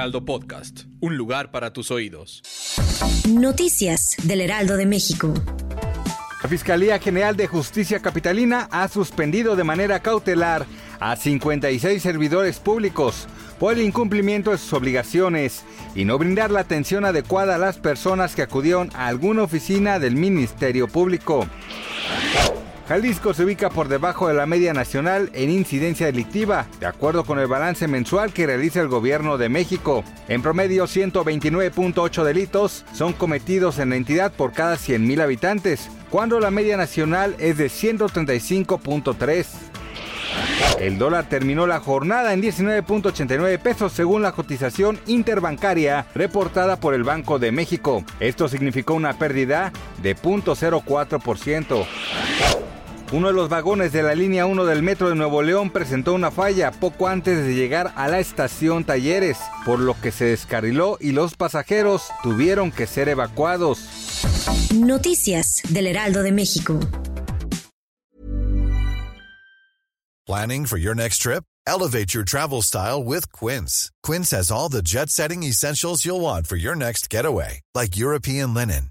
Heraldo Podcast. Un lugar para tus oídos. Noticias del Heraldo de México. La Fiscalía General de Justicia Capitalina ha suspendido de manera cautelar a 56 servidores públicos por el incumplimiento de sus obligaciones y no brindar la atención adecuada a las personas que acudieron a alguna oficina del Ministerio Público. Jalisco se ubica por debajo de la media nacional en incidencia delictiva, de acuerdo con el balance mensual que realiza el gobierno de México. En promedio, 129.8 delitos son cometidos en la entidad por cada 100.000 habitantes, cuando la media nacional es de 135.3. El dólar terminó la jornada en 19.89 pesos según la cotización interbancaria reportada por el Banco de México. Esto significó una pérdida de 0.04%. Uno de los vagones de la línea 1 del metro de Nuevo León presentó una falla poco antes de llegar a la estación Talleres, por lo que se descarriló y los pasajeros tuvieron que ser evacuados. Noticias del Heraldo de México. Planning for your next trip? Elevate your travel style with Quince. Quince has all the jet-setting essentials you'll want for your next getaway, like European linen